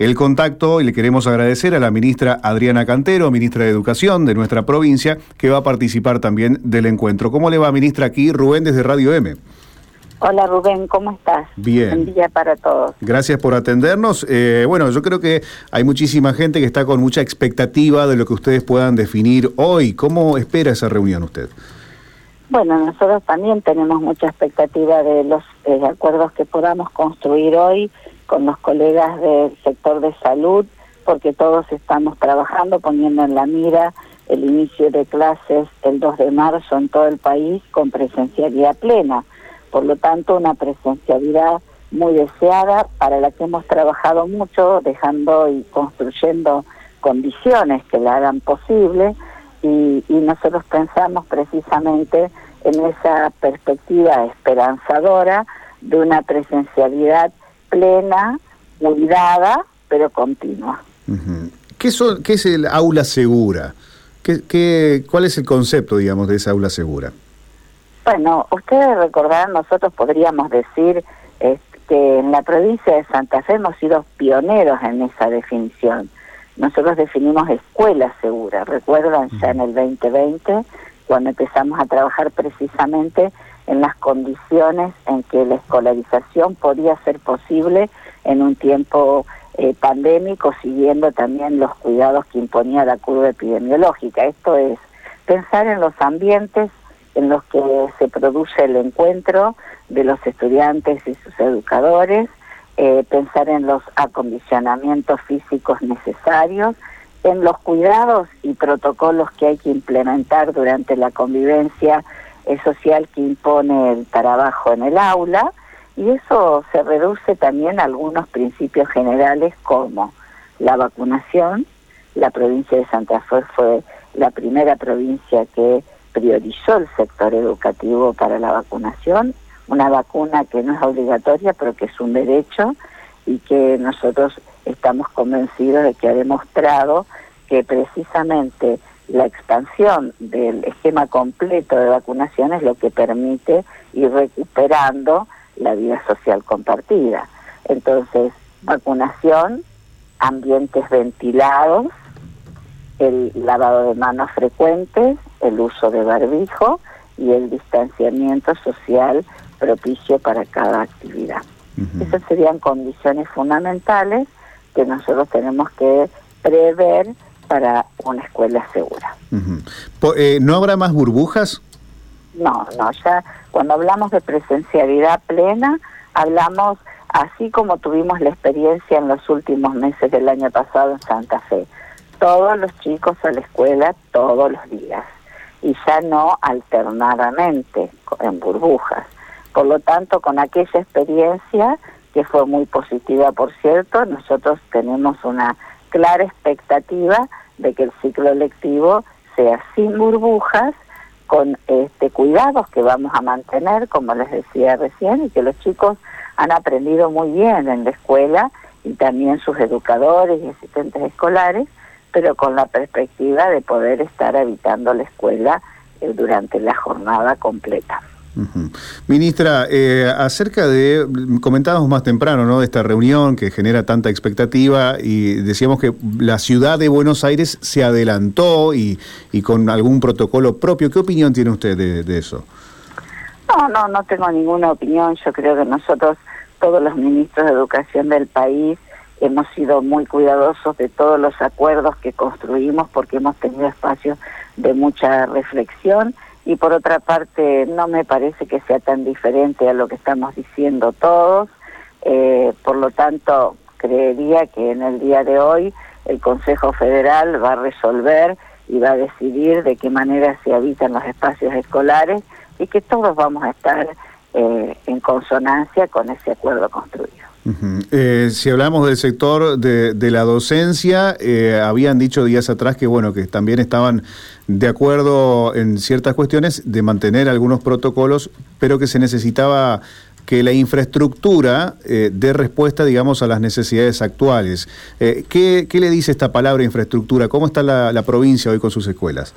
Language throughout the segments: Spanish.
el contacto y le queremos agradecer a la ministra Adriana Cantero, ministra de Educación de nuestra provincia, que va a participar también del encuentro. ¿Cómo le va, ministra? Aquí Rubén desde Radio M. Hola Rubén, ¿cómo estás? Bien. Buen día para todos. Gracias por atendernos. Eh, bueno, yo creo que hay muchísima gente que está con mucha expectativa de lo que ustedes puedan definir hoy. ¿Cómo espera esa reunión usted? Bueno, nosotros también tenemos mucha expectativa de los eh, acuerdos que podamos construir hoy con los colegas del sector de salud, porque todos estamos trabajando, poniendo en la mira el inicio de clases el 2 de marzo en todo el país con presencialidad plena. Por lo tanto una presencialidad muy deseada para la que hemos trabajado mucho, dejando y construyendo condiciones que la hagan posible. Y, nosotros pensamos precisamente en esa perspectiva esperanzadora de una presencialidad plena, cuidada, pero continua. ¿Qué, son, ¿Qué es el aula segura? ¿Qué, qué, cuál es el concepto, digamos, de esa aula segura? Bueno, ustedes recordarán, nosotros podríamos decir que en la provincia de Santa Fe hemos sido pioneros en esa definición. Nosotros definimos escuela segura, recuerdan ya en el 2020, cuando empezamos a trabajar precisamente en las condiciones en que la escolarización podía ser posible en un tiempo eh, pandémico, siguiendo también los cuidados que imponía la curva epidemiológica. Esto es pensar en los ambientes en los que se produce el encuentro de los estudiantes y sus educadores, eh, pensar en los acondicionamientos físicos necesarios, en los cuidados y protocolos que hay que implementar durante la convivencia social que impone el trabajo en el aula, y eso se reduce también a algunos principios generales como la vacunación. La provincia de Santa Fe fue la primera provincia que priorizó el sector educativo para la vacunación, una vacuna que no es obligatoria, pero que es un derecho y que nosotros estamos convencidos de que ha demostrado que precisamente la expansión del esquema completo de vacunación es lo que permite ir recuperando la vida social compartida. Entonces, vacunación, ambientes ventilados, el lavado de manos frecuentes, el uso de barbijo y el distanciamiento social propicio para cada actividad. Esas serían condiciones fundamentales que nosotros tenemos que prever para una escuela segura. Eh, ¿No habrá más burbujas? No, no, ya cuando hablamos de presencialidad plena, hablamos así como tuvimos la experiencia en los últimos meses del año pasado en Santa Fe todos los chicos a la escuela todos los días y ya no alternadamente en burbujas. Por lo tanto, con aquella experiencia, que fue muy positiva, por cierto, nosotros tenemos una clara expectativa de que el ciclo lectivo sea sin burbujas, con este cuidados que vamos a mantener, como les decía recién, y que los chicos han aprendido muy bien en la escuela y también sus educadores y asistentes escolares pero con la perspectiva de poder estar habitando la escuela eh, durante la jornada completa. Ministra, eh, acerca de, comentábamos más temprano, ¿no? De esta reunión que genera tanta expectativa y decíamos que la ciudad de Buenos Aires se adelantó y, y con algún protocolo propio. ¿Qué opinión tiene usted de, de, eso? No, no, no tengo ninguna opinión. Yo creo que nosotros, todos los ministros de educación del país, hemos sido muy cuidadosos de todos los acuerdos que construimos porque hemos tenido espacios de mucha reflexión y por otra parte no me parece que sea tan diferente a lo que estamos diciendo todos, eh, por lo tanto creería que en el día de hoy el Consejo Federal va a resolver y va a decidir de qué manera se habitan los espacios escolares y que todos vamos a estar eh, en consonancia con ese acuerdo construido. Eh, si hablamos del sector de, la docencia, eh, habían dicho días atrás que bueno que también estaban de acuerdo en ciertas cuestiones de mantener algunos protocolos, pero que se necesitaba que la infraestructura eh, dé respuesta, digamos, a las necesidades actuales. ¿qué, le dice esta palabra infraestructura? ¿Cómo está la, la provincia hoy con sus escuelas?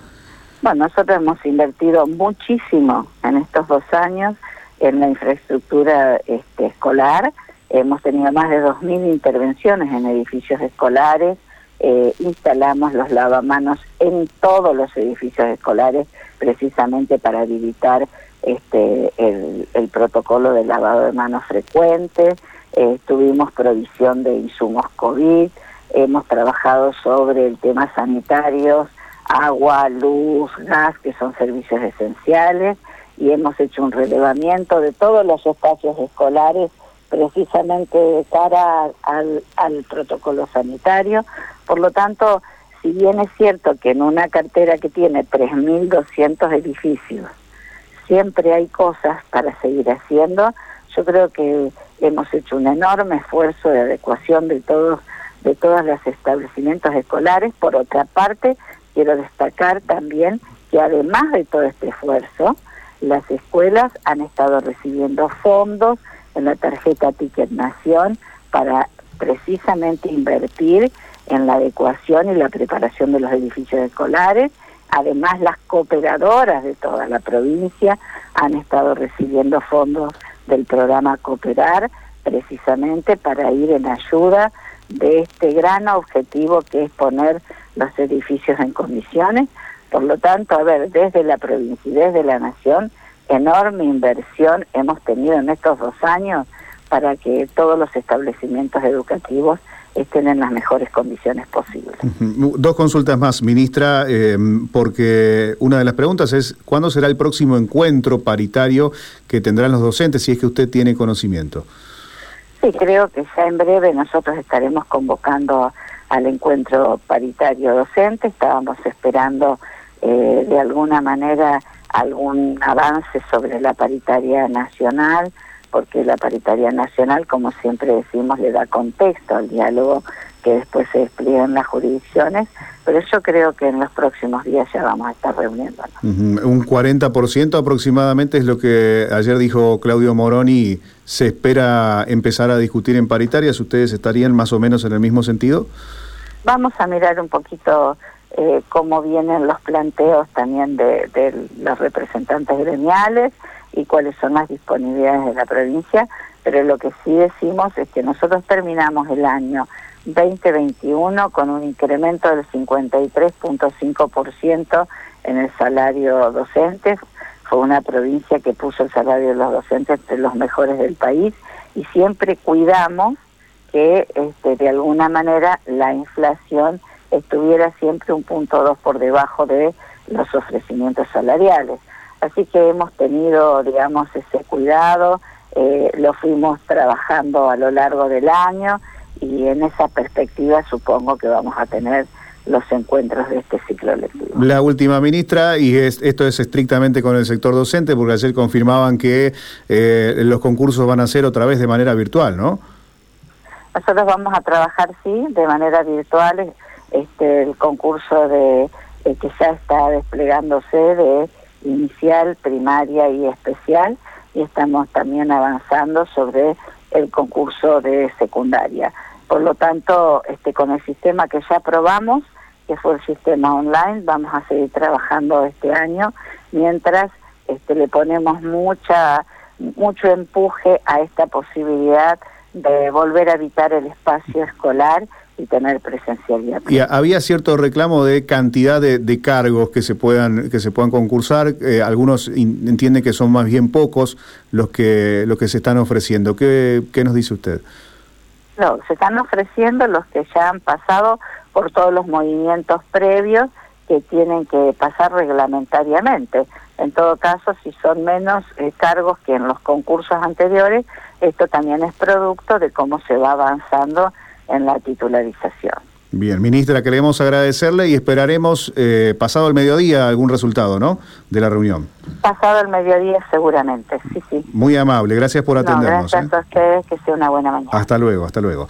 Bueno, nosotros hemos invertido muchísimo en estos dos años en la infraestructura este, escolar hemos tenido más de 2.000 intervenciones en edificios escolares, eh, instalamos los lavamanos en todos los edificios escolares precisamente para habilitar este, el, protocolo de lavado de manos frecuente, eh, tuvimos provisión de insumos COVID, hemos trabajado sobre el tema sanitario, agua, luz, gas, que son servicios esenciales, y hemos hecho un relevamiento de todos los espacios escolares precisamente de cara al, protocolo sanitario. Por lo tanto, si bien es cierto que en una cartera que tiene 3.200 edificios, siempre hay cosas para seguir haciendo, yo creo que hemos hecho un enorme esfuerzo de adecuación de todos de todos los establecimientos escolares. Por otra parte, quiero destacar también que además de todo este esfuerzo, las escuelas han estado recibiendo fondos en la tarjeta Ticket Nación para precisamente invertir en la adecuación y la preparación de los edificios escolares. Además, las cooperadoras de toda la provincia han estado recibiendo fondos del programa Cooperar precisamente para ir en ayuda de este gran objetivo que es poner los edificios en condiciones. Por lo tanto, a ver, desde la provincia y desde la nación, enorme inversión hemos tenido en estos dos años para que todos los establecimientos educativos estén en las mejores condiciones posibles. Dos consultas más, ministra, eh, porque una de las preguntas es, ¿cuándo será el próximo encuentro paritario que tendrán los docentes, si es que usted tiene conocimiento? Sí, creo que ya en breve nosotros estaremos convocando al encuentro paritario docente, estábamos esperando eh, de alguna manera algún avance sobre la paritaria nacional, porque la paritaria nacional, como siempre decimos, le da contexto al diálogo que después se despliega en las jurisdicciones, pero yo creo que en los próximos días ya vamos a estar reuniéndonos. Un 40% aproximadamente es lo que ayer dijo Claudio Moroni, se espera empezar a discutir en paritarias, ¿ustedes estarían más o menos en el mismo sentido? Vamos a mirar un poquito eh, cómo vienen los planteos también de, los representantes gremiales, y cuáles son las disponibilidades de la provincia, pero lo que sí decimos es que nosotros terminamos el año 2021 con un incremento del 53.5% en el salario docente. Fue una provincia que puso el salario de los docentes entre los mejores del país y siempre cuidamos que este, de alguna manera la inflación estuviera siempre un punto dos por debajo de los ofrecimientos salariales. Así que hemos tenido, digamos, ese cuidado, eh, lo fuimos trabajando a lo largo del año y en esa perspectiva supongo que vamos a tener los encuentros de este ciclo lectivo. La última ministra, y esto es estrictamente con el sector docente, porque ayer confirmaban que eh, los concursos van a ser otra vez de manera virtual, ¿no? Nosotros vamos a trabajar, sí, de manera virtual, este, el concurso de que ya está desplegándose de inicial, primaria y especial y estamos también avanzando sobre el concurso de secundaria. Por lo tanto, este, con el sistema que ya probamos, que fue el sistema online, vamos a seguir trabajando este año mientras este, le ponemos mucha mucho empuje a esta posibilidad de volver a habitar el espacio escolar y tener presencialidad. Y había cierto reclamo de cantidad de, cargos que se puedan que se puedan concursar. Eh, algunos entienden que son más bien pocos los que los que se están ofreciendo. ¿Qué, qué nos dice usted? No, se están ofreciendo los que ya han pasado por todos los movimientos previos que tienen que pasar reglamentariamente. En todo caso, si son menos eh, cargos que en los concursos anteriores, esto también es producto de cómo se va avanzando en la titularización. Bien, ministra, queremos agradecerle y esperaremos eh, pasado el mediodía algún resultado, ¿no? De la reunión. Pasado el mediodía seguramente, sí, sí. Muy amable, gracias por atendernos. gracias ¿eh? a ustedes, que sea una buena mañana. Hasta luego, hasta luego.